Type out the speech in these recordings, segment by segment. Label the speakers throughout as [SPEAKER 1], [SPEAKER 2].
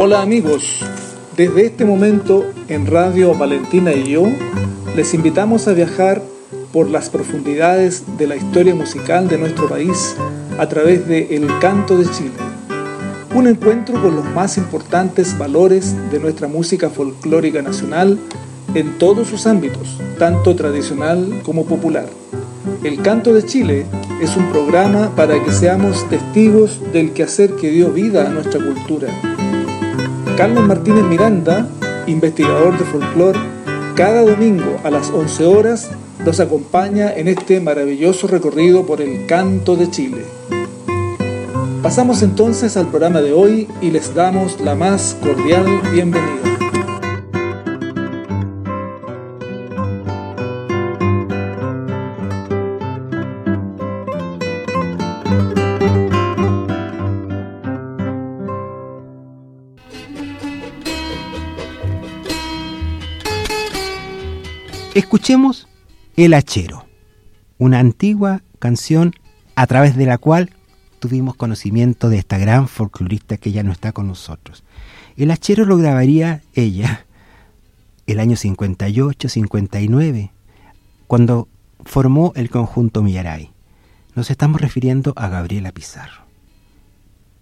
[SPEAKER 1] Hola amigos, desde este momento en Radio Valentina y yo les invitamos a viajar por las profundidades de la historia musical de nuestro país a través de El Canto de Chile. Un encuentro con los más importantes valores de nuestra música folclórica nacional en todos sus ámbitos, tanto tradicional como popular. El Canto de Chile es un programa para que seamos testigos del quehacer que dio vida a nuestra cultura Carlos Martínez Miranda, investigador de folclore, cada domingo a las 11 horas nos acompaña en este maravilloso recorrido por el canto de Chile. Pasamos entonces al programa de hoy y les damos la más cordial bienvenida.
[SPEAKER 2] Escuchemos El Hachero, una antigua canción a través de la cual tuvimos conocimiento de esta gran folclorista que ya no está con nosotros. El Hachero lo grabaría ella el año 58-59, cuando formó el conjunto Millaray. Nos estamos refiriendo a Gabriela Pizarro,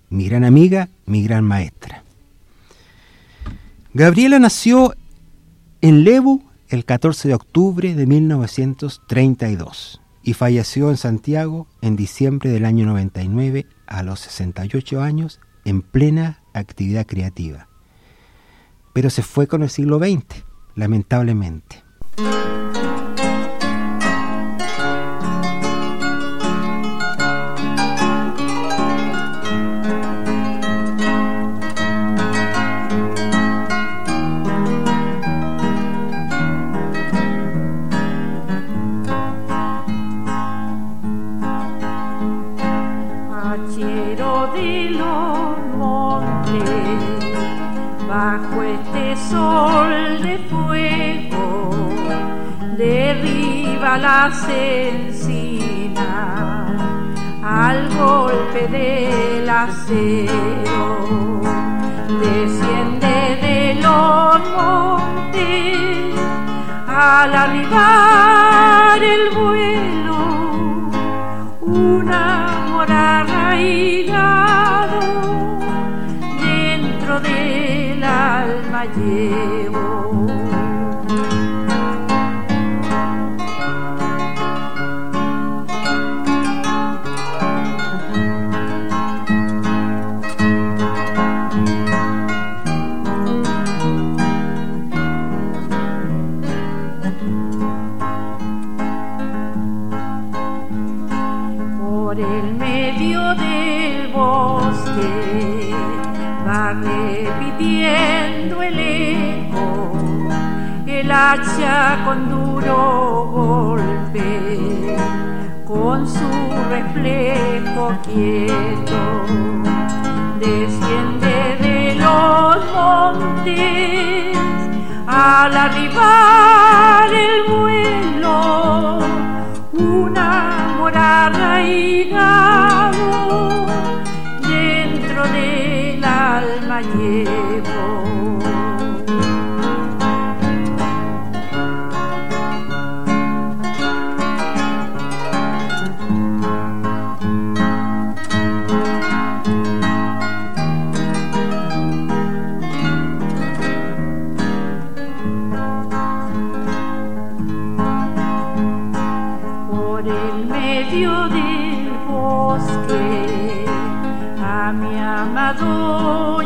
[SPEAKER 2] mi gran amiga, mi gran maestra. Gabriela nació en Lebu el 14 de octubre de 1932 y falleció en Santiago en diciembre del año 99 a los 68 años en plena actividad creativa. Pero se fue con el siglo XX, lamentablemente.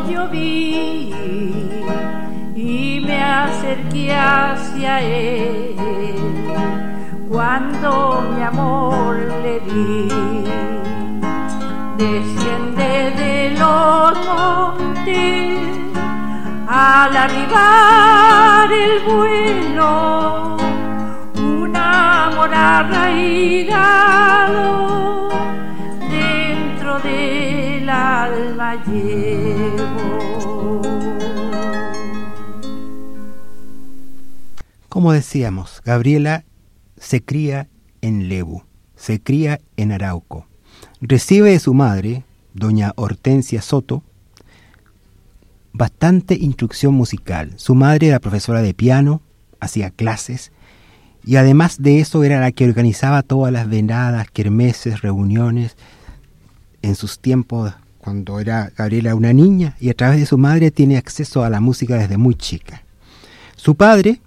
[SPEAKER 3] Yo vi y me acerqué hacia él cuando mi amor le di. Desciende de los montes al arribar el vuelo, arraigado dentro del alma
[SPEAKER 2] como decíamos, Gabriela se cría en Lebu, se cría en Arauco. Recibe de su madre, doña Hortensia Soto, bastante instrucción musical. Su madre era profesora de piano, hacía clases, y además de eso era la que organizaba todas las venadas, kermeses, reuniones en sus tiempos cuando era Gabriela una niña y a través de su madre tiene acceso a la música desde muy chica. Su padre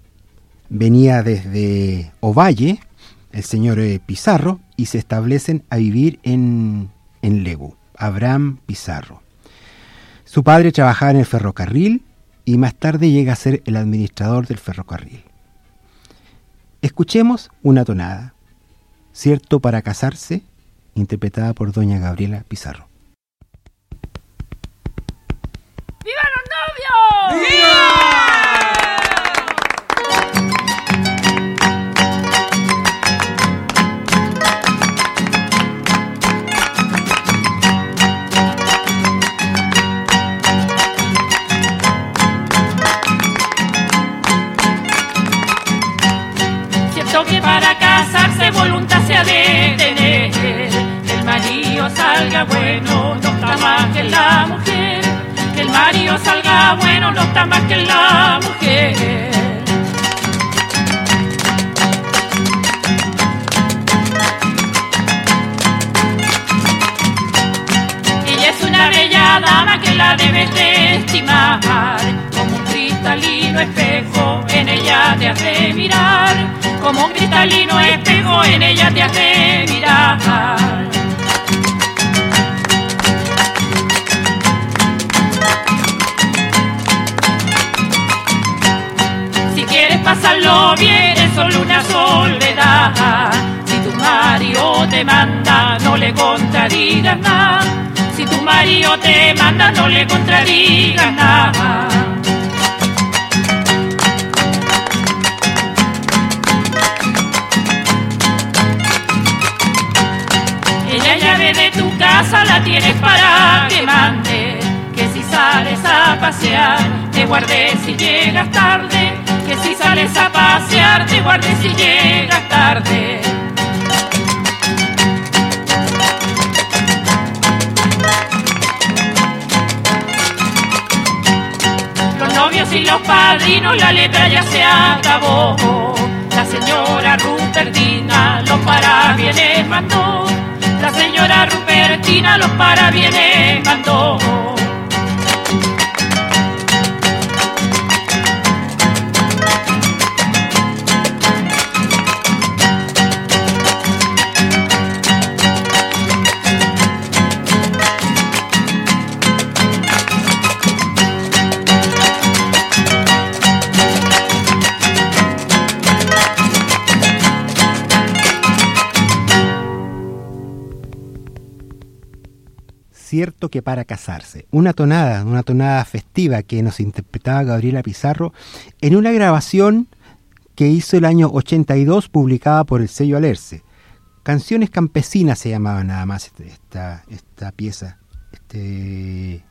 [SPEAKER 2] venía desde Ovalle, el señor eh, Pizarro, y se establecen a vivir en, en Lebu, Abraham Pizarro. Su padre trabajaba en el ferrocarril y más tarde llega a ser el administrador del ferrocarril. Escuchemos una tonada, Cierto para casarse, interpretada por doña Gabriela Pizarro.
[SPEAKER 3] ¡Viva los novios! Que para casarse voluntad se ha de tener. Que el marido salga bueno, no está más que la mujer. Que el marido salga bueno, no está más que la mujer. Ella es una bella dama que la debes de estimar. Cristalino espejo, en ella te hace mirar. Como un cristalino espejo, en ella te hace mirar. Si quieres pasarlo bien, es solo una soledad. Si tu marido te manda, no le contradigas nada. Si tu marido te manda, no le contradigas nada. La tienes para que mande. Que si sales a pasear, te guardes si llegas tarde. Que si sales a pasear, te guardes si llegas tarde. Los novios y los padrinos, la letra ya se acabó. La señora Rupertina los parabienes mandó. La señora Rupertina los parabienes mandó.
[SPEAKER 2] Cierto que para casarse. Una tonada, una tonada festiva que nos interpretaba Gabriela Pizarro en una grabación que hizo el año 82 publicada por el sello Alerce. Canciones campesinas se llamaba nada más este- esta, esta pieza, este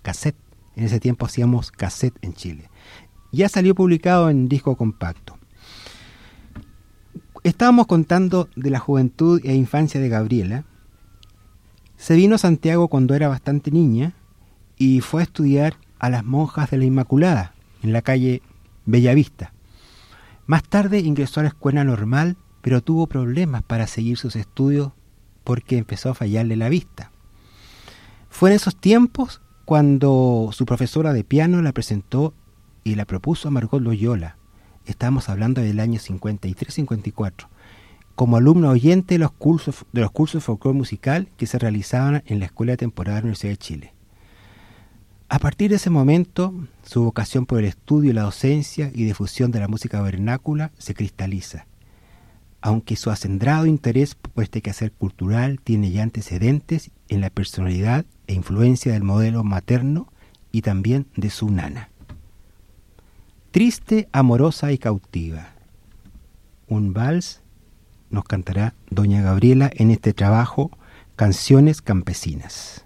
[SPEAKER 2] cassette. En ese tiempo hacíamos cassette en Chile. Ya salió publicado en disco compacto. Estábamos contando de la juventud e infancia de Gabriela. Se vino a Santiago cuando era bastante niña y fue a estudiar a las monjas de la Inmaculada en la calle Bellavista. Más tarde ingresó a la escuela normal, pero tuvo problemas para seguir sus estudios porque empezó a fallarle la vista. Fue en esos tiempos cuando su profesora de piano la presentó y la propuso a Margot Loyola. Estamos hablando del año 53-54 como alumno oyente de los cursos de los cursos de folclore musical que se realizaban en la Escuela Temporal de la Universidad de Chile. A partir de ese momento, su vocación por el estudio la docencia y difusión de la música vernácula se cristaliza. Aunque su acendrado interés por este quehacer cultural tiene ya antecedentes en la personalidad e influencia del modelo materno y también de su nana. Triste, amorosa y cautiva. Un vals nos cantará doña Gabriela en este trabajo Canciones Campesinas.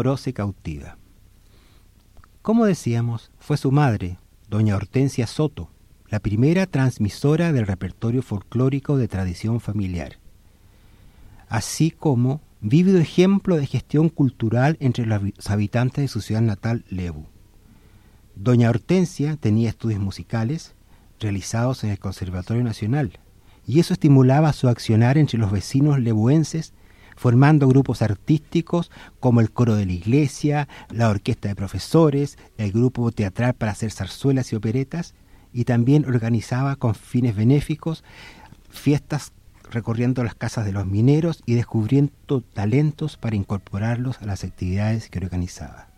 [SPEAKER 3] amorosa y cautiva. Como
[SPEAKER 2] decíamos, fue su madre, doña Hortensia Soto, la primera transmisora del repertorio folclórico de tradición familiar, así como vívido ejemplo de gestión cultural entre los habitantes de su ciudad natal, Lebu. Doña Hortensia tenía estudios musicales realizados en el Conservatorio Nacional, y eso estimulaba su accionar entre los vecinos lebuenses formando grupos artísticos como el coro de la iglesia, la orquesta de profesores, el grupo teatral para hacer zarzuelas y operetas, y también organizaba con fines benéficos fiestas recorriendo las casas de los mineros y descubriendo talentos para incorporarlos a las actividades que organizaba.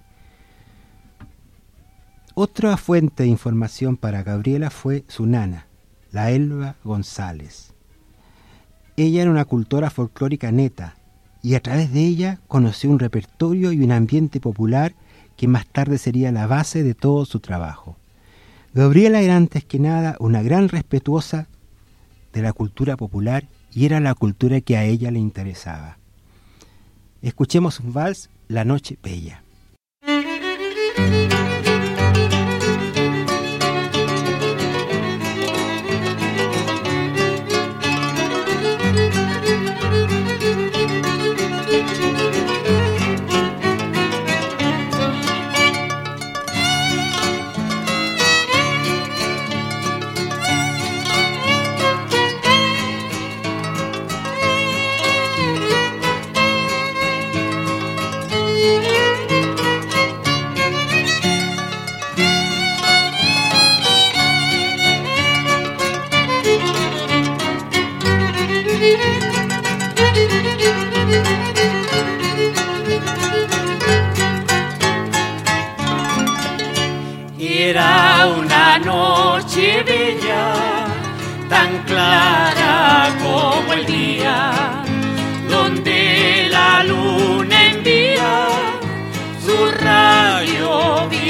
[SPEAKER 2] Otra fuente de información para Gabriela fue su nana, la Elba González. Ella era una cultora folclórica neta, y a través de ella conoció un repertorio y un ambiente popular que más tarde sería la base de todo su trabajo. Gabriela era antes que nada una gran respetuosa de la cultura popular y era la cultura que a ella le interesaba. Escuchemos un vals, La Noche Bella.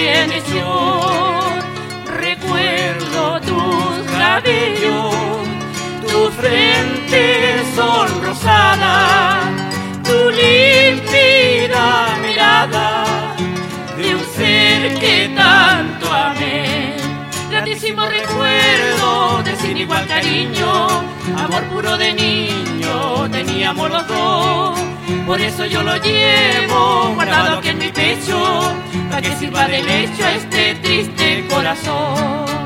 [SPEAKER 3] Bien hecho. Recuerdo tus cabellos, tu frente sonrosada, tu límpida mirada de un ser que tanto amé. Gratísimo recuerdo de sin igual cariño, amor puro de niño, teníamos los dos. Por eso yo lo llevo guardado aquí en mi pecho, para que sirva de lecho a este triste corazón.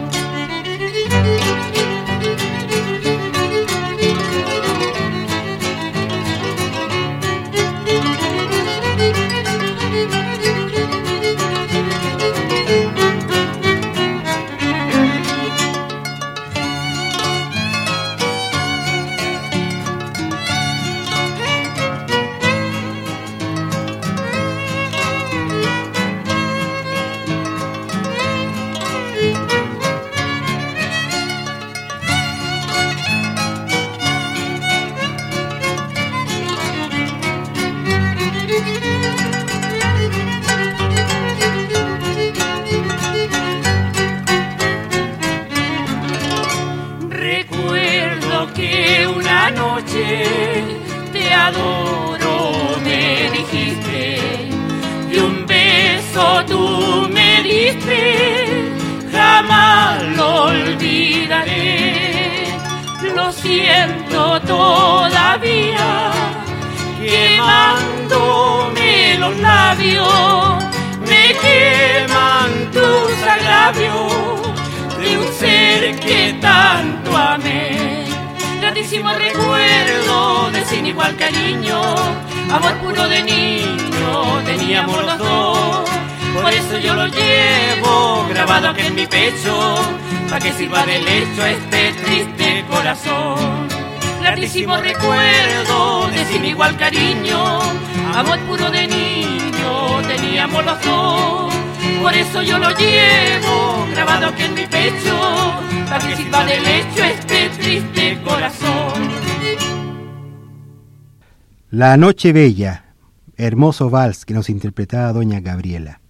[SPEAKER 2] La Noche Bella, hermoso vals que nos interpretaba doña Gabriela.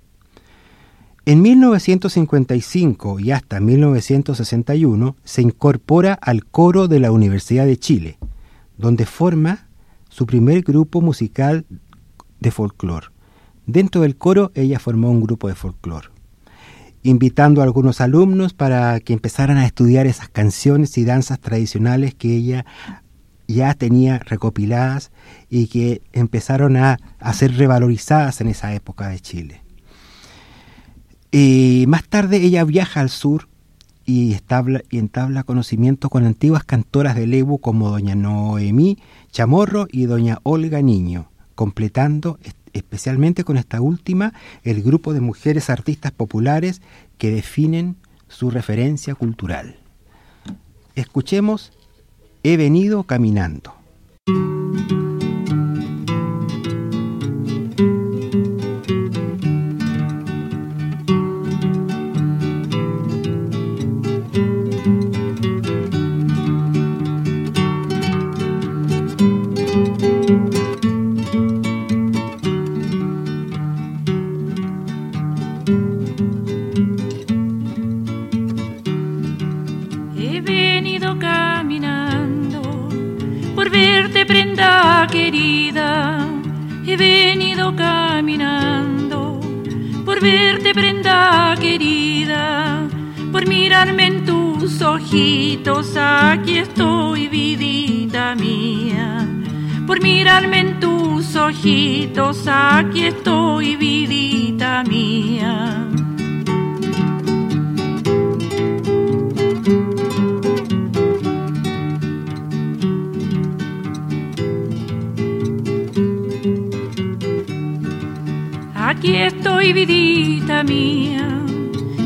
[SPEAKER 2] En 1955 y hasta 1961 se incorpora al coro de la Universidad de Chile, donde forma su primer grupo musical de folclore. Dentro del coro ella formó un grupo de folclore, invitando a algunos alumnos para que empezaran a estudiar esas canciones y danzas tradicionales que ella ya tenía recopiladas y que empezaron a, ser revalorizadas en esa época de Chile. Y más tarde ella viaja al sur y, establa, y entabla conocimiento con antiguas cantoras de Lebu como doña Noemí Chamorro y doña Olga Niño, completando especialmente con esta última el grupo de mujeres artistas populares que definen su referencia cultural. Escuchemos He venido caminando.
[SPEAKER 3] Caminando por verte prenda querida. Por mirarme en tus ojitos, aquí estoy vidita mía. Por mirarme en tus ojitos, aquí estoy vidita mía. Aquí estoy, vidita mía,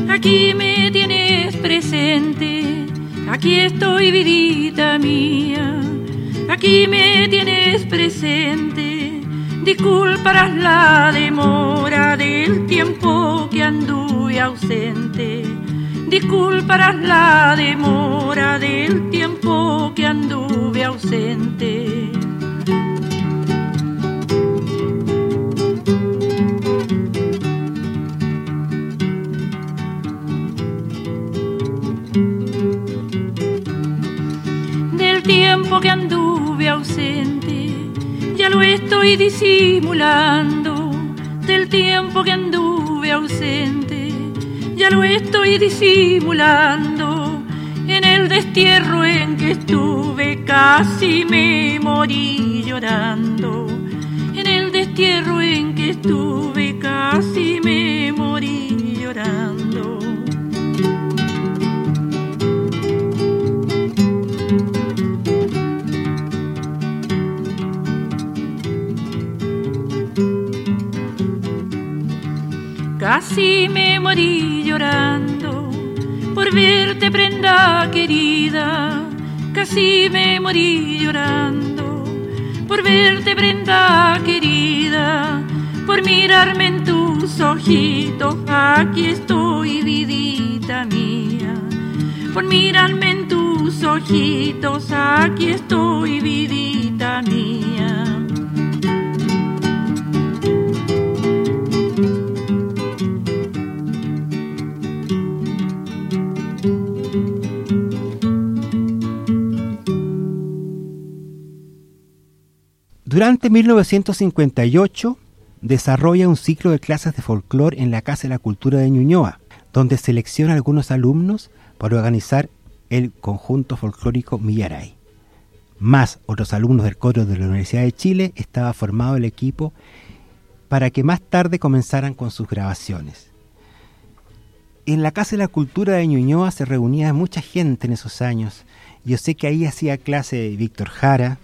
[SPEAKER 3] aquí me tienes presente. Aquí estoy, vidita mía, aquí me tienes presente. Disculparás la demora del tiempo que anduve ausente. disculparás la demora del tiempo que anduve ausente. Lo estoy disimulando. Del tiempo que anduve ausente ya lo estoy disimulando. En el destierro en que estuve casi me morí llorando. En el destierro en que estuve casi Casi me morí llorando por verte prenda querida. Casi me morí llorando por verte prenda querida. Por mirarme en tus ojitos, aquí estoy vidita mía. Por mirarme en tus ojitos, aquí estoy vidita mía.
[SPEAKER 2] Durante 1958 desarrolla un ciclo de clases de folclore en la Casa de la Cultura de Ñuñoa, donde selecciona a algunos alumnos para organizar el conjunto folclórico Millaray. Más otros alumnos del coro de la Universidad de Chile estaba formado el equipo para que más tarde comenzaran con sus grabaciones. En la Casa de la Cultura de Ñuñoa se reunía mucha gente en esos años. Yo sé que ahí hacía clase Víctor Jara,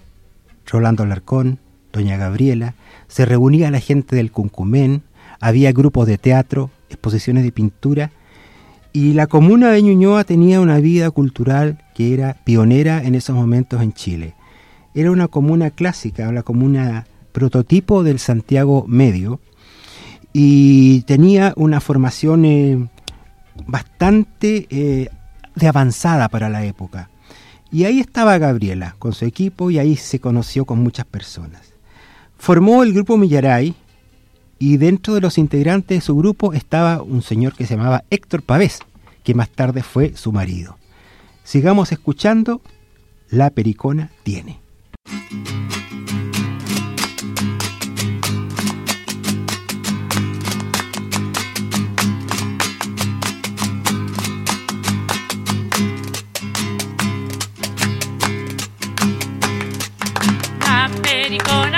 [SPEAKER 2] Rolando Alarcón, Doña Gabriela, se reunía la gente del Cuncumén, había grupos de teatro, exposiciones de pintura, y la comuna de Ñuñoa tenía una vida cultural que era pionera en esos momentos en Chile. Era una comuna clásica, una comuna prototipo del Santiago Medio, y tenía una formación eh, bastante eh, de avanzada para la época. Y ahí estaba Gabriela con su equipo y ahí se conoció con muchas personas. Formó el grupo Millaray y dentro de los integrantes de su grupo estaba un señor que se llamaba Héctor Pavés, que más tarde fue su marido. Sigamos escuchando La Pericona tiene. La pericona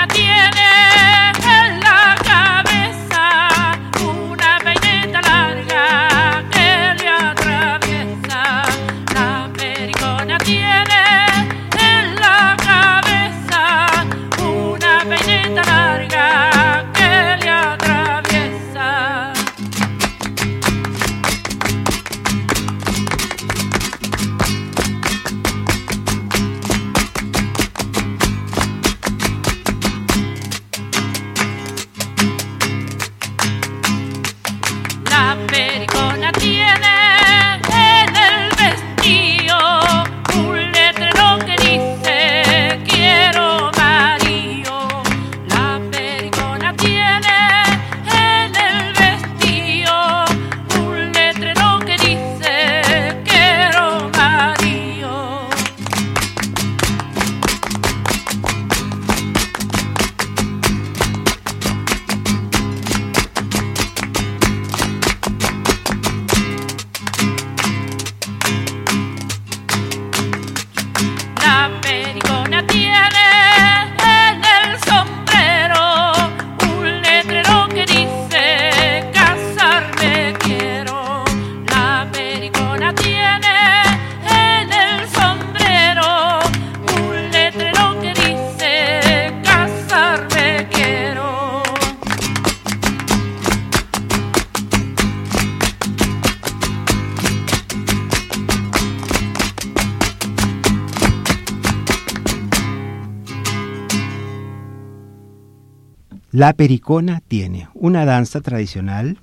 [SPEAKER 2] tiene una danza tradicional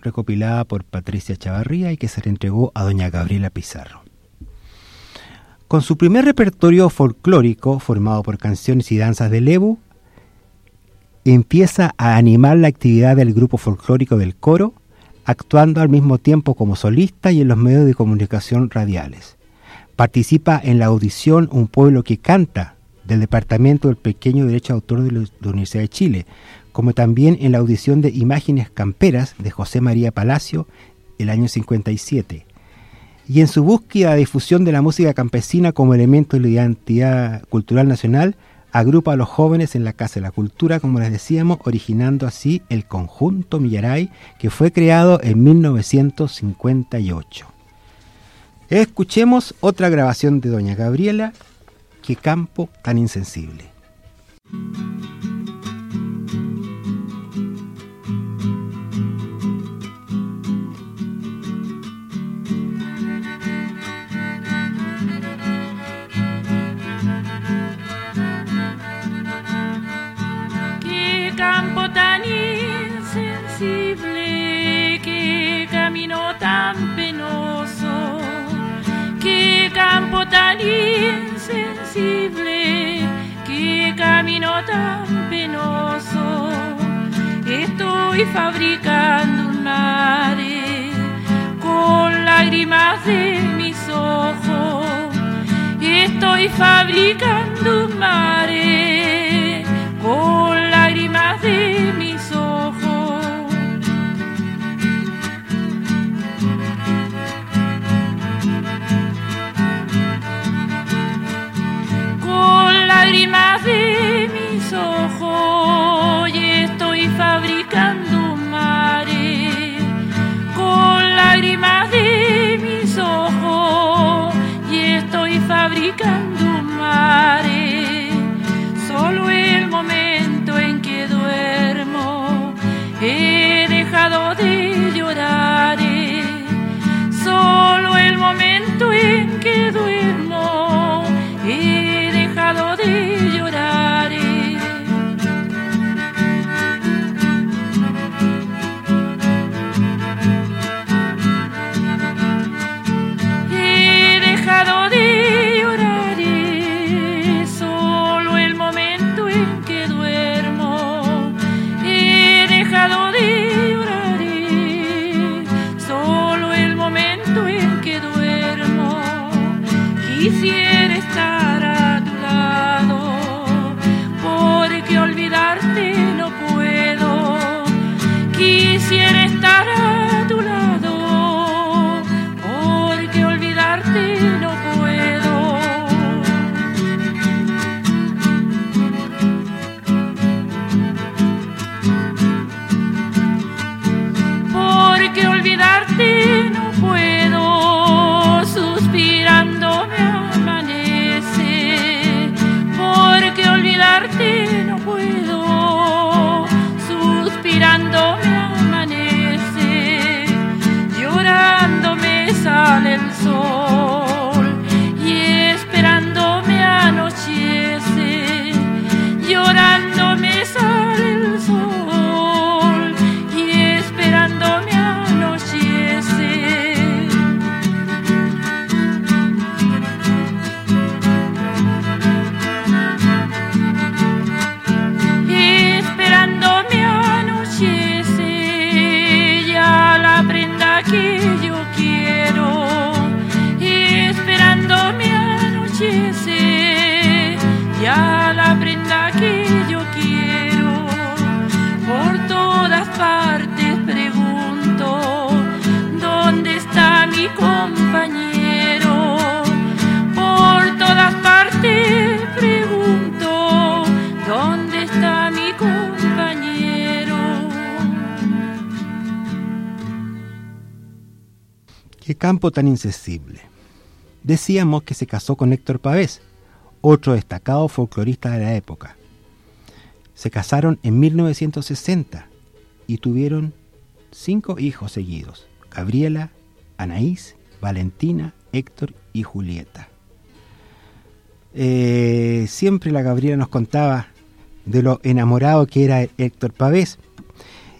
[SPEAKER 2] recopilada por Patricia Chavarría y que se le entregó a doña Gabriela Pizarro. Con su primer repertorio folclórico, formado por canciones y danzas de Lebu, empieza a animar la actividad del grupo folclórico del coro, actuando al mismo tiempo como solista y en los medios de comunicación radiales. Participa en la audición Un pueblo que canta del Departamento del Pequeño Derecho de Autor de la Universidad de Chile, como también en la audición de Imágenes Camperas de José María Palacio el año 57. Y en su búsqueda de difusión de la música campesina como elemento de la identidad cultural nacional, agrupa a los jóvenes en la Casa de la Cultura, como les decíamos, originando así el conjunto Millaray, que fue creado en 1958. Escuchemos otra grabación de Doña Gabriela, Qué campo tan insensible.
[SPEAKER 3] Camino tan penoso. Estoy fabricando un mare con lágrimas de mis ojos. Estoy fabricando un mare de
[SPEAKER 2] campo tan insensible. Decíamos que se casó con Héctor Pavés, otro destacado folclorista de la época. Se casaron en 1960 y tuvieron cinco hijos seguidos, Gabriela, Anaís, Valentina, Héctor y Julieta. Eh, siempre la Gabriela nos contaba de lo enamorado que era Héctor Pavés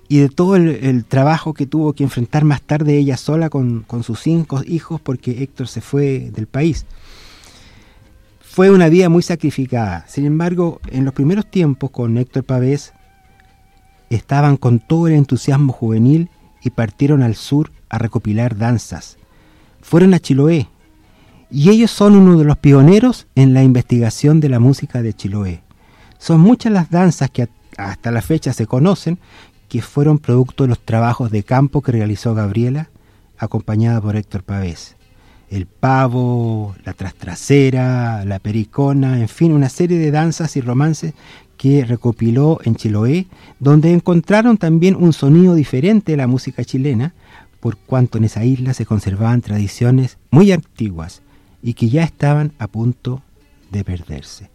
[SPEAKER 2] y de todo el, trabajo que tuvo que enfrentar más tarde ella sola con, con sus cinco hijos porque Héctor se fue del país. Fue una vida muy sacrificada. Sin embargo, en los primeros tiempos con Héctor Pavés estaban con todo el entusiasmo juvenil y partieron al sur a recopilar danzas. Fueron a Chiloé y ellos son uno de los pioneros en la investigación de la música de Chiloé. Son muchas las danzas que hasta la fecha se conocen que fueron producto de los trabajos de campo que realizó Gabriela, acompañada por Héctor Pavés. El pavo, la trastrasera, la pericona, en fin, una serie de danzas y romances que recopiló en Chiloé, donde encontraron también un sonido diferente de la música chilena, por cuanto en esa isla se conservaban tradiciones muy antiguas y que ya estaban a punto de perderse.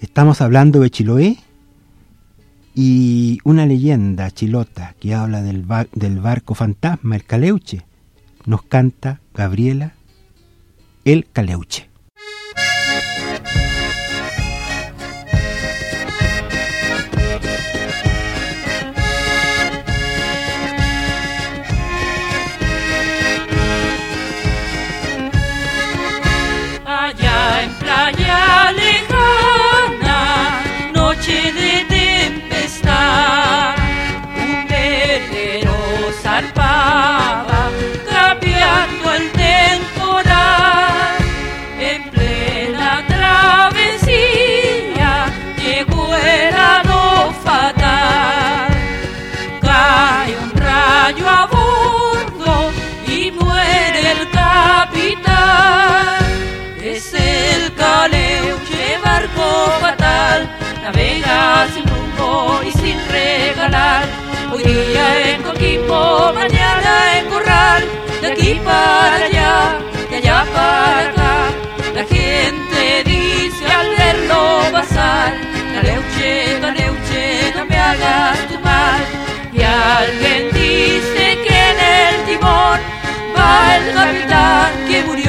[SPEAKER 2] Estamos hablando de Chiloé y una leyenda chilota que habla del, del barco fantasma, el Caleuche, nos canta Gabriela el Caleuche.
[SPEAKER 3] Navega sin rumbo y sin regalar. Hoy día en Coquimbo, mañana en Corral, de aquí para allá, de allá para acá. La gente dice al verlo pasar, Caleuche, Caleuche, no me hagas tu mal. Y alguien dice que en el timón va el capitán que murió.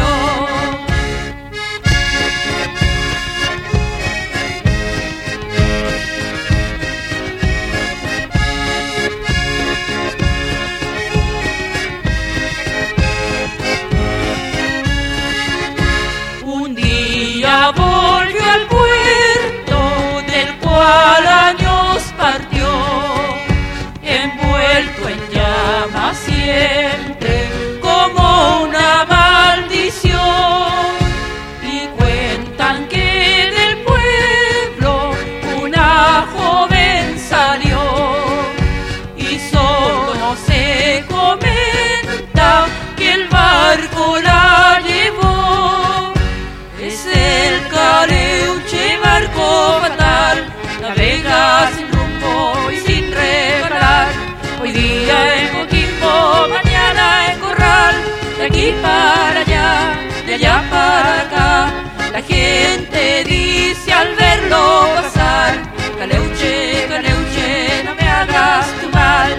[SPEAKER 3] Gente dice al verlo pasar, Caleuche, Caleuche, no me hagas tu mal.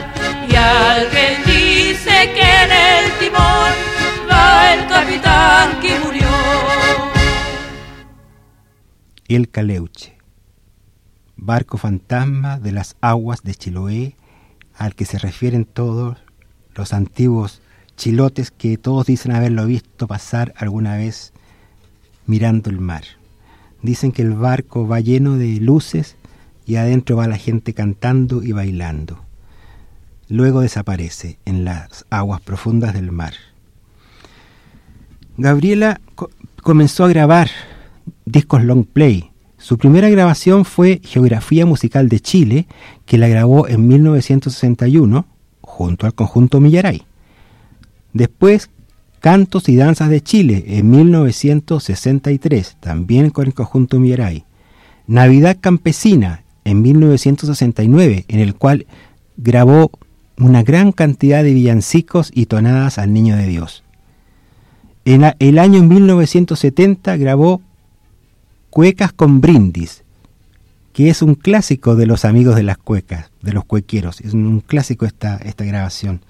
[SPEAKER 3] Y alguien dice que en el timón va el capitán que murió.
[SPEAKER 2] El Caleuche, barco fantasma de las aguas de Chiloé, al que se refieren todos los antiguos chilotes que todos dicen haberlo visto pasar alguna vez mirando el mar. Dicen que el barco va lleno de luces y adentro va la gente cantando y bailando. Luego desaparece en las aguas profundas del mar. Gabriela comenzó a grabar discos long play. Su primera grabación fue Geografía Musical de Chile, que la grabó en 1961 junto al conjunto Millaray. Después, Cantos y Danzas de Chile en 1963, también con el conjunto Mirai. Navidad Campesina en 1969, en el cual grabó una gran cantidad de villancicos y tonadas al Niño de Dios. En el año 1970 grabó Cuecas con Brindis, que es un clásico de los amigos de las cuecas, de los cuequeros. Es un clásico esta, esta grabación.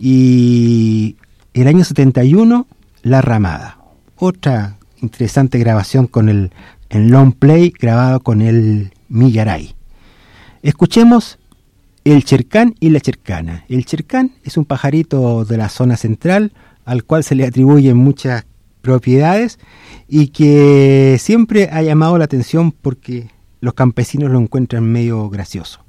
[SPEAKER 2] Y el año 71, La Ramada. Otra interesante grabación con el, long play grabado con el Millaray. Escuchemos el chercán y la chercana. El chercán es un pajarito de la zona central al cual se le atribuyen muchas propiedades y que siempre ha llamado la atención porque los campesinos lo encuentran medio gracioso.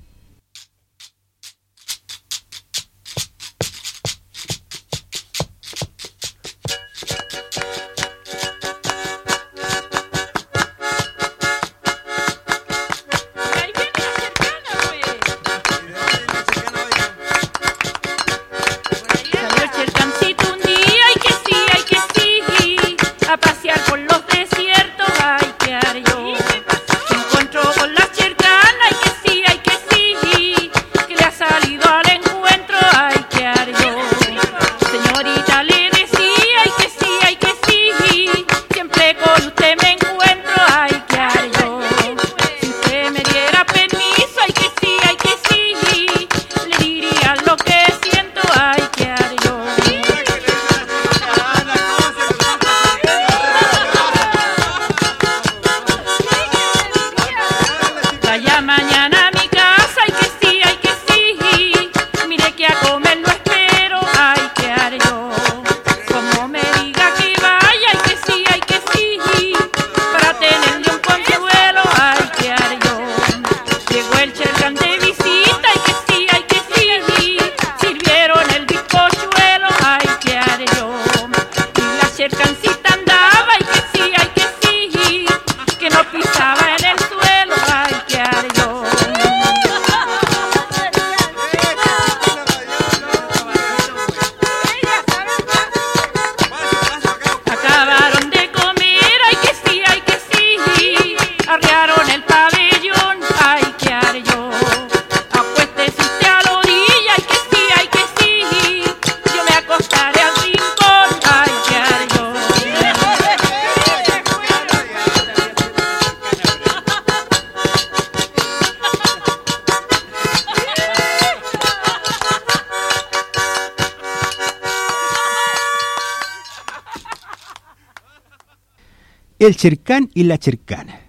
[SPEAKER 2] El Chercán y la Chercana.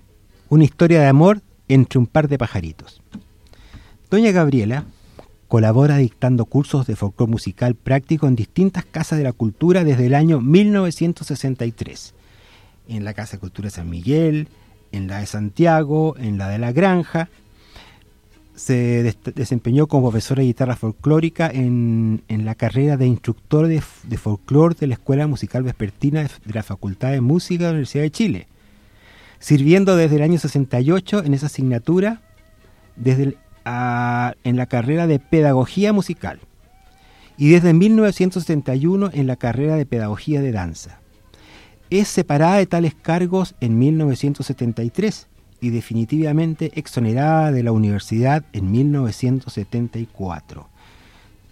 [SPEAKER 2] Una historia de amor entre un par de pajaritos. Doña Gabriela colabora dictando cursos de folclore musical práctico en distintas casas de la cultura desde el año 1963. En la Casa de Cultura de San Miguel, en la de Santiago, en la de La Granja se desempeñó como profesora de guitarra folclórica en, la carrera de instructor de, de folclore de la Escuela Musical Vespertina de, la Facultad de Música de la Universidad de Chile, sirviendo desde el año 68 en esa asignatura desde en la carrera de Pedagogía Musical y desde 1971 en la carrera de Pedagogía de Danza. Es separada de tales cargos en 1973 y definitivamente exonerada de la universidad en 1974.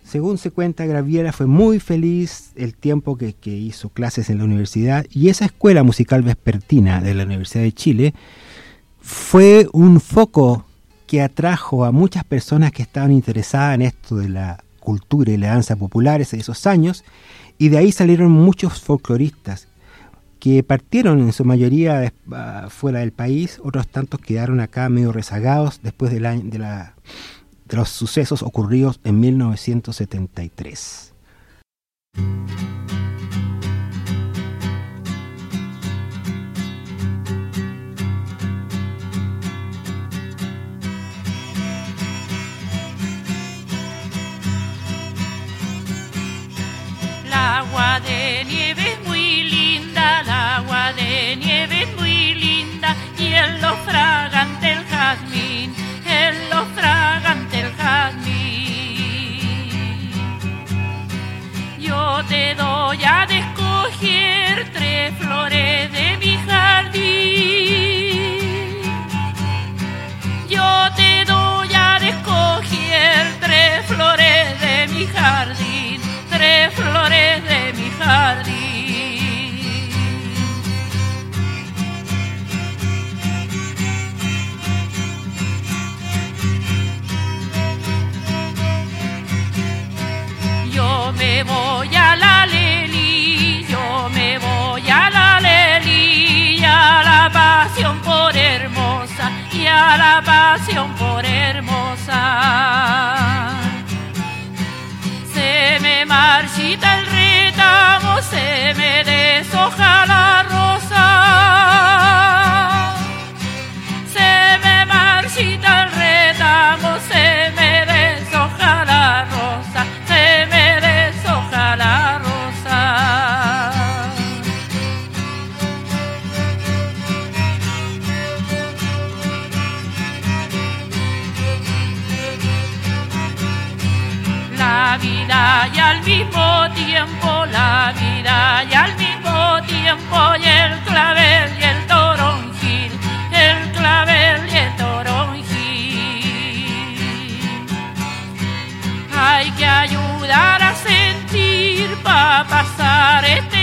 [SPEAKER 2] Según se cuenta, Graviera fue muy feliz el tiempo que, hizo clases en la universidad y esa escuela musical vespertina de la Universidad de Chile fue un foco que atrajo a muchas personas que estaban interesadas en esto de la cultura y la danza populares en esos años y de ahí salieron muchos folcloristas que partieron en su mayoría ah, fuera del país, otros tantos quedaron acá medio rezagados después del año, de, la, los sucesos ocurridos en 1973.
[SPEAKER 3] La agua de en lo fragante el jazmín, en lo fragante el jazmín. Yo te doy a descoger tres flores de mi jardín. Yo te doy a descoger tres flores de mi jardín, tres flores de mi jardín. voy a la leli, yo me voy a la leli, a la pasión por hermosa, y a la pasión por hermosa. Se me marchita el retamo, se me deshoja la rosa. Navidad y al mismo tiempo y el clavel y el toronjil, el clavel y el toronjil. Hay que ayudar a sentir para pasar este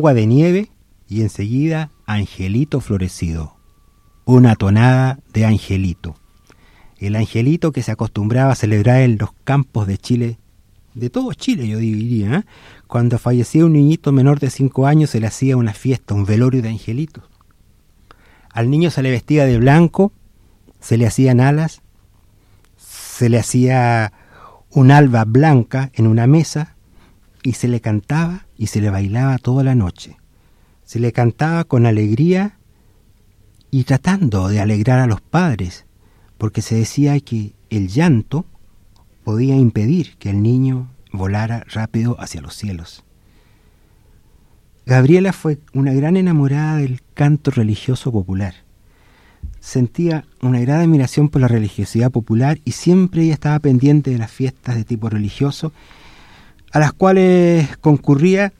[SPEAKER 3] nieve y enseguida Angelito florecido, una tonada de Angelito. El Angelito que se acostumbraba a celebrar en los campos de Chile, de todo Chile yo diría, ¿eh? cuando fallecía un niñito menor de cinco años se le hacía una fiesta, un velorio de angelitos. Al niño se le vestía de blanco, se le hacían alas, se le hacía un alba blanca en una mesa y se le cantaba y se le bailaba toda la noche. Se le cantaba con alegría y tratando de alegrar a los padres, porque se decía que el llanto podía impedir que el niño volara rápido hacia los cielos. Gabriela fue una gran enamorada del canto religioso popular. Sentía una gran admiración por la religiosidad popular y siempre ella estaba pendiente de las fiestas de tipo religioso a las cuales concurría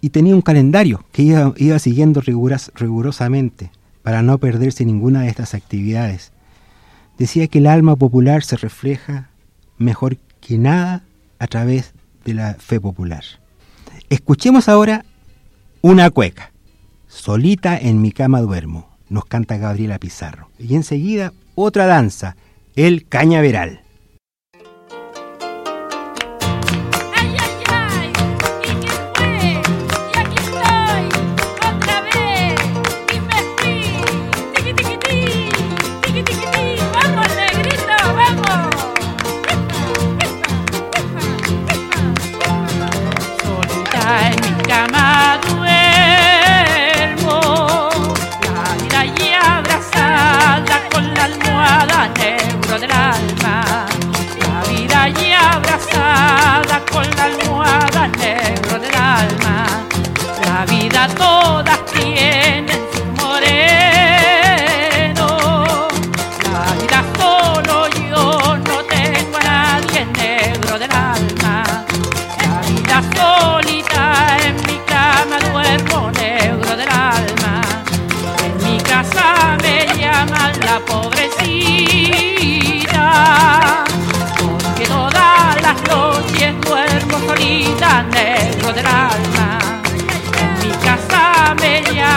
[SPEAKER 3] y tenía un calendario que iba, siguiendo rigurosamente para no perderse ninguna de estas actividades. Decía que el alma popular se refleja mejor que nada a través de la fe popular. Escuchemos ahora una cueca. Solita en mi cama duermo, nos canta Gabriela Pizarro. Y enseguida otra danza, el cañaveral.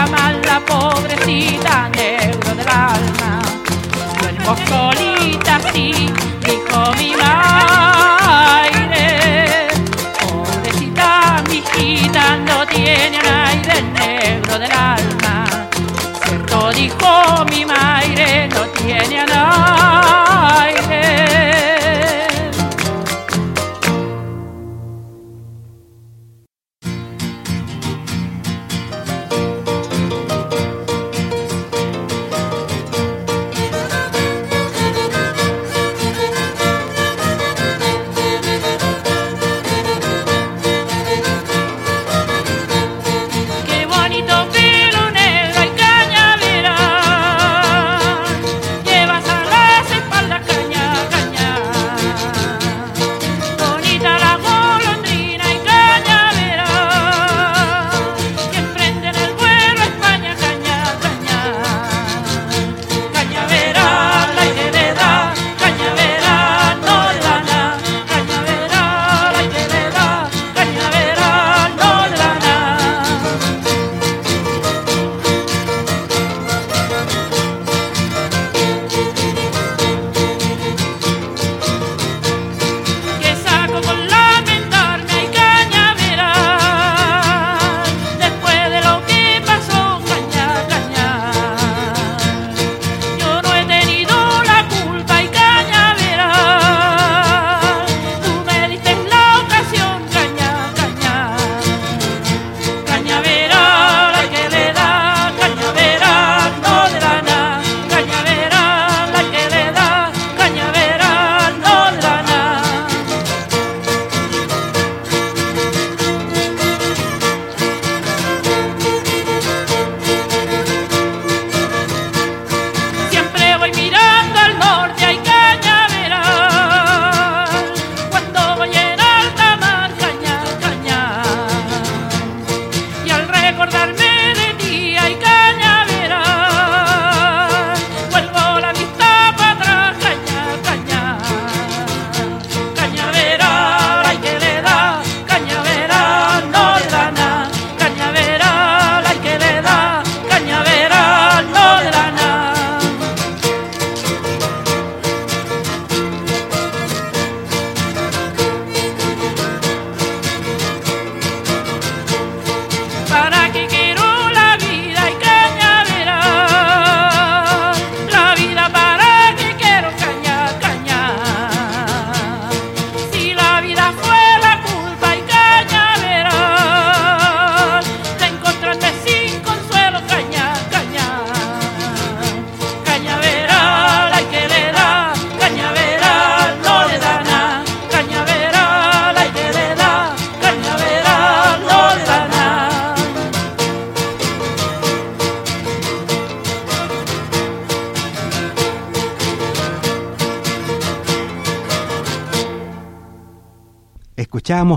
[SPEAKER 2] llamas la pobrecita negro del alma. Duermo solita
[SPEAKER 3] así, dijo mi madre. Pobrecita, mi hijita no tiene un aire negro del alma. Cierto dijo mi madre.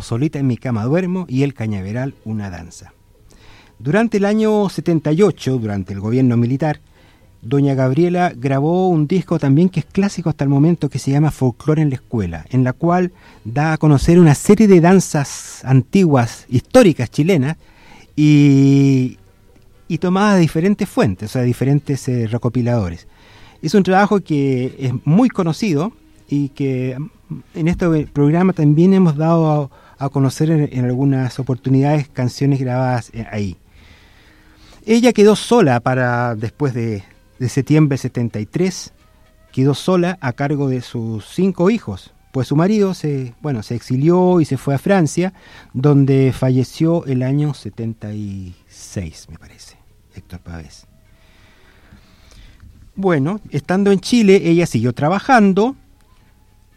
[SPEAKER 2] Solita en mi cama duermo y El Cañaveral una danza. Durante el año 78, durante el gobierno militar, doña Gabriela grabó un disco también que es clásico hasta el momento que se llama Folklore en la escuela, en la cual da a conocer una serie de danzas antiguas, históricas chilenas y, tomadas de diferentes fuentes, o sea, diferentes eh, recopiladores. Es un trabajo que es muy conocido y que en este programa también hemos dado a, conocer en, algunas oportunidades canciones grabadas eh, ahí. Ella quedó sola para después de, de septiembre 73, quedó sola a cargo de sus cinco hijos, pues su marido se, bueno, se exilió y se fue a Francia, donde falleció el año 76, me parece, Héctor Pavés. Bueno, estando en Chile, ella siguió trabajando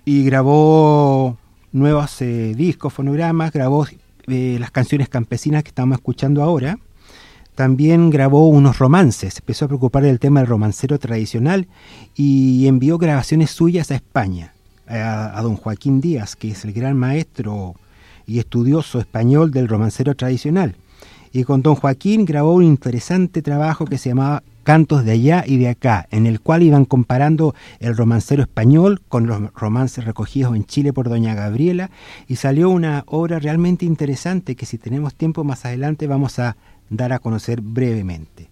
[SPEAKER 2] y grabó nuevos eh, discos, fonogramas, grabó eh, las canciones campesinas que estamos escuchando ahora. También grabó unos romances, empezó a preocupar del tema del romancero tradicional y envió grabaciones suyas a España, a, a don Joaquín Díaz, que es el gran maestro y estudioso español del romancero tradicional. Y con don Joaquín grabó un interesante trabajo que se llamaba cantos de allá y de acá, en el cual iban comparando el romancero español con los romances recogidos en Chile por doña Gabriela, y salió una obra realmente interesante que si tenemos tiempo más adelante vamos a dar a conocer brevemente.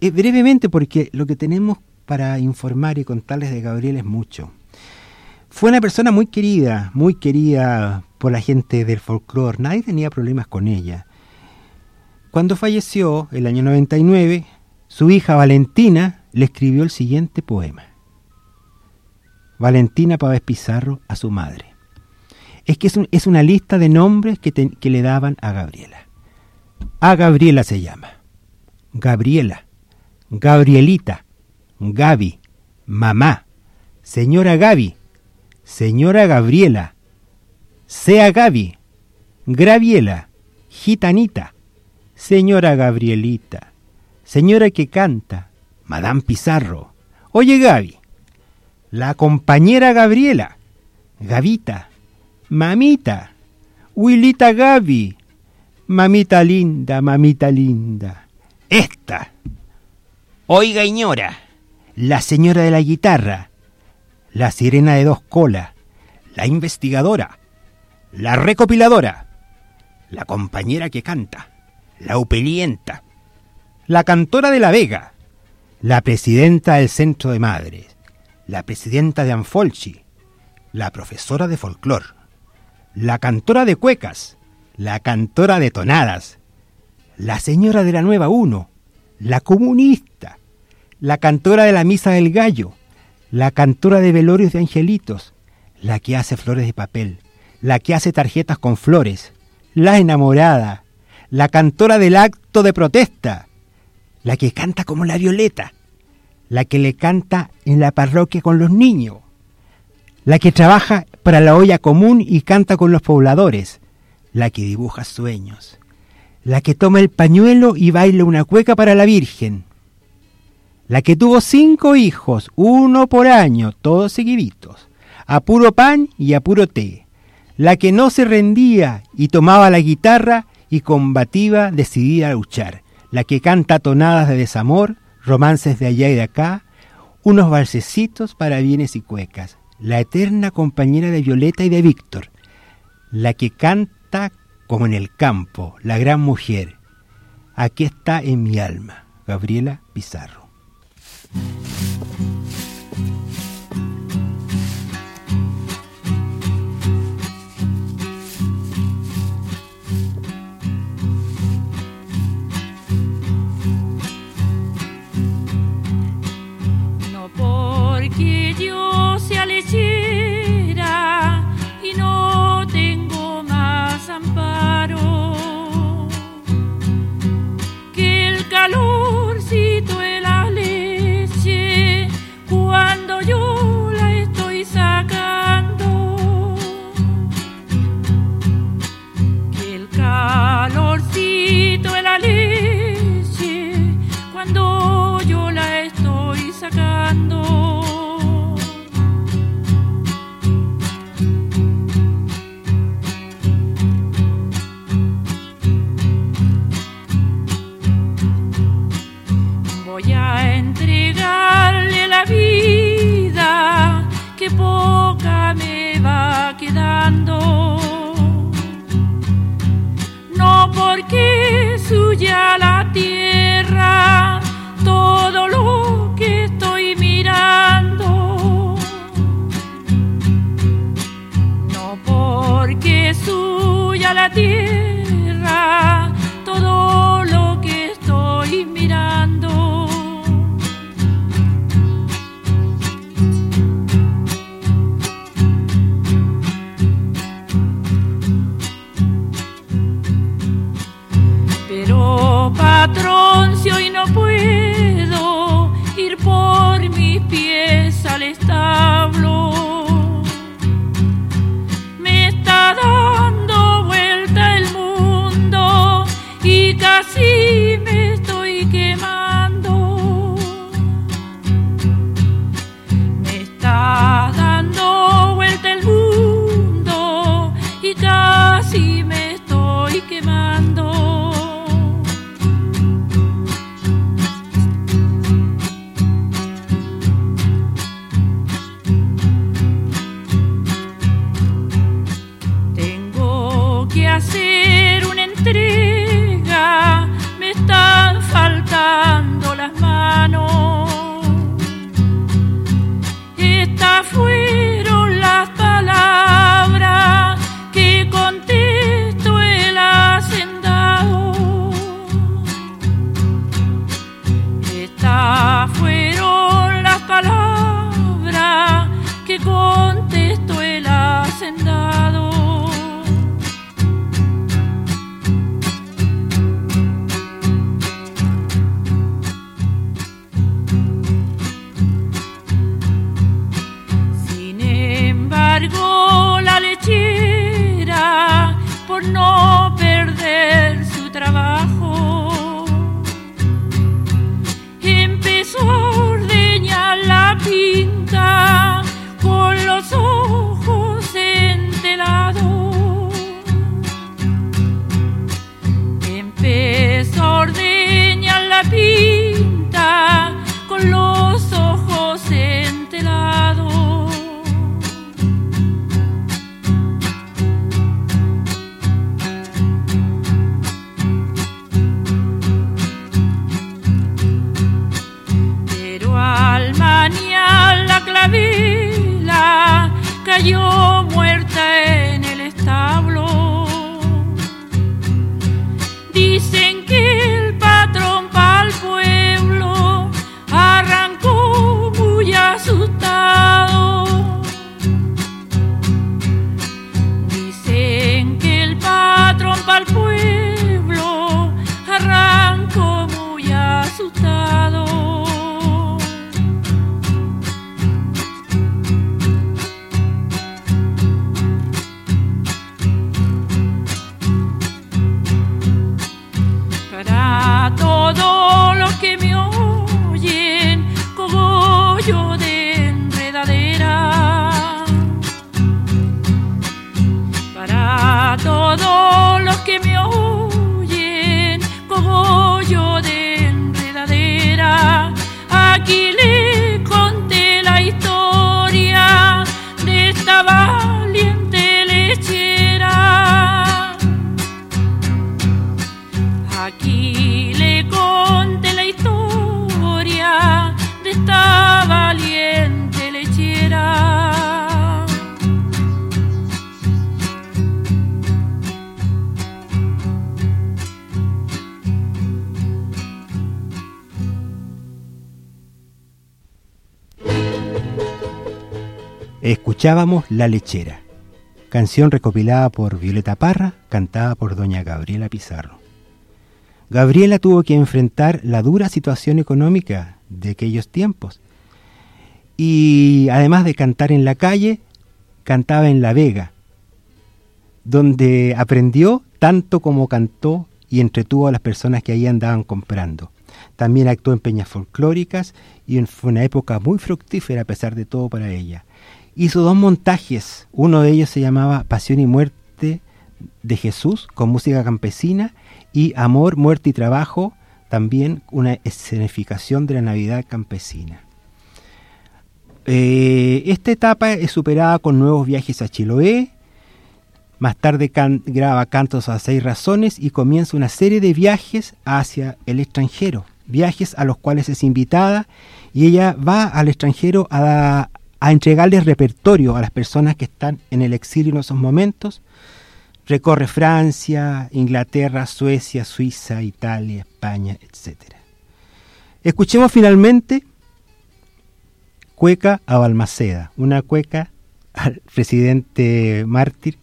[SPEAKER 2] Eh, brevemente porque lo que tenemos para informar y contarles de Gabriela es mucho. Fue una persona muy querida, muy querida por la gente del folclore, nadie tenía problemas con ella. Cuando falleció, el año 99, su hija Valentina le escribió el siguiente poema. Valentina Pavés Pizarro a su madre. Es que es, una lista de nombres que, que le daban a Gabriela. A Gabriela se llama. Gabriela, Gabrielita, Gaby, mamá, señora Gaby, señora Gabriela, sea Gaby, Graviela, gitanita, señora Gabrielita, Señora que canta, Madame Pizarro. Oye Gaby, la compañera Gabriela, Gavita, mamita, Wilita Gaby, mamita linda, mamita linda. Esta. Oiga, señora, la señora de la guitarra, la sirena de dos colas, la investigadora, la recopiladora, la compañera que canta, la upelienta, la cantora de La Vega, la presidenta del Centro de Madres, la presidenta de Anfolchi, la profesora de folclor, la cantora de cuecas, la cantora de tonadas, la señora de la Nueva Uno, la comunista, la cantora de la Misa del Gallo, la cantora de velorios de angelitos, la que hace flores de papel, la que hace tarjetas con flores, la enamorada, la cantora del acto de protesta, la que canta como la violeta, la que le canta en la parroquia con los niños, la que trabaja para la olla común y canta con los pobladores, la que dibuja sueños, la que toma el pañuelo y baila una cueca para la Virgen, la que tuvo cinco hijos, uno por año, todos seguiditos, a puro pan y a puro té, la que no se rendía y tomaba la guitarra y combativa decidida a luchar, la que canta tonadas de desamor, romances de allá y de acá, unos valsecitos para bienes y cuecas, la eterna compañera de Violeta y de Víctor, la que canta como en el campo, la gran mujer. Aquí está en mi alma, Gabriela Pizarro.
[SPEAKER 3] porque yo sea lechera y no tengo más amparo. Que el calorcito de la leche cuando yo la estoy sacando. Que el calorcito de la leche cuando yo la estoy sacando. poca me va quedando. No porque suya la tierra, todo lo que estoy mirando. No porque suya la tierra
[SPEAKER 2] Escuchábamos La Lechera, canción recopilada por Violeta Parra, cantada por doña Gabriela Pizarro. Gabriela tuvo que enfrentar la dura situación económica de aquellos tiempos. Y además de cantar en la calle, cantaba en La Vega, donde aprendió tanto como cantó y entretuvo a las personas que ahí andaban comprando. También actuó en peñas folclóricas y fue una época muy fructífera a pesar de todo para ella. Hizo dos montajes, uno de ellos se llamaba Pasión y Muerte de Jesús con música campesina y Amor, Muerte y Trabajo, también una escenificación de la Navidad campesina. Eh, esta etapa es superada con nuevos viajes a Chiloé, Más tarde graba Cantos a seis razones y comienza una serie de viajes hacia el extranjero, viajes a los cuales es invitada y ella va al extranjero a, a entregarles repertorio a las personas que están en el exilio en esos momentos. Recorre Francia, Inglaterra, Suecia, Suiza, Italia, España, etc. Escuchemos finalmente Cueca a Balmaceda, una cueca al presidente mártir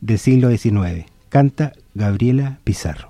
[SPEAKER 2] del siglo XIX. Canta Gabriela Pizarro.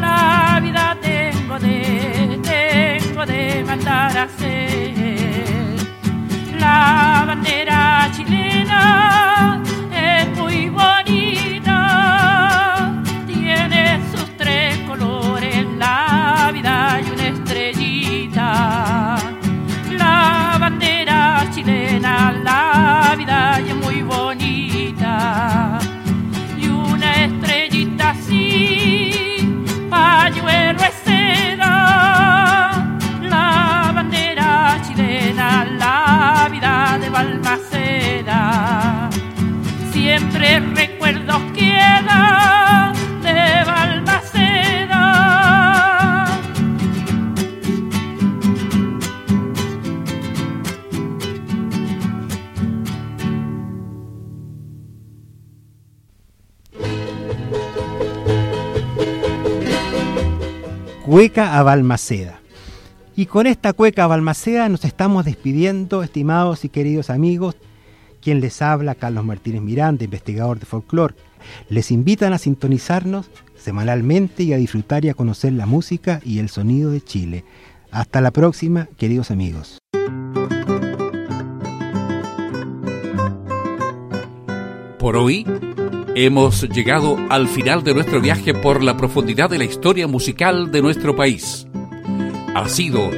[SPEAKER 3] la vida tengo de, tengo de mandar a hacer. La bandera chilena
[SPEAKER 2] A Balmaceda. Y con esta cueca a Balmaceda nos estamos despidiendo, estimados y queridos amigos. Quien les habla, Carlos Martínez Miranda, investigador de folclore. Les invitan a sintonizarnos semanalmente y a disfrutar y a conocer la música y el sonido de Chile. Hasta la próxima, queridos amigos.
[SPEAKER 4] Por hoy hemos llegado al final de nuestro viaje por la profundidad de la historia musical de nuestro país. Ha sido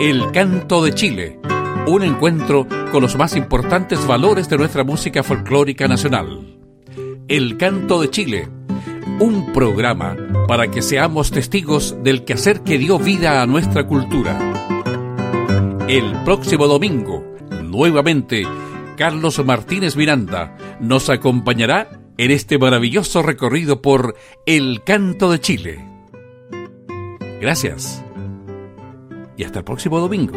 [SPEAKER 4] El Canto de Chile, un encuentro con los más importantes valores de nuestra música folclórica nacional. El Canto de Chile, un programa para que seamos testigos del quehacer que dio vida a nuestra cultura. El próximo domingo, nuevamente, Carlos Martínez Miranda nos acompañará en este maravilloso recorrido por El Canto de Chile. Gracias. Y hasta el próximo domingo.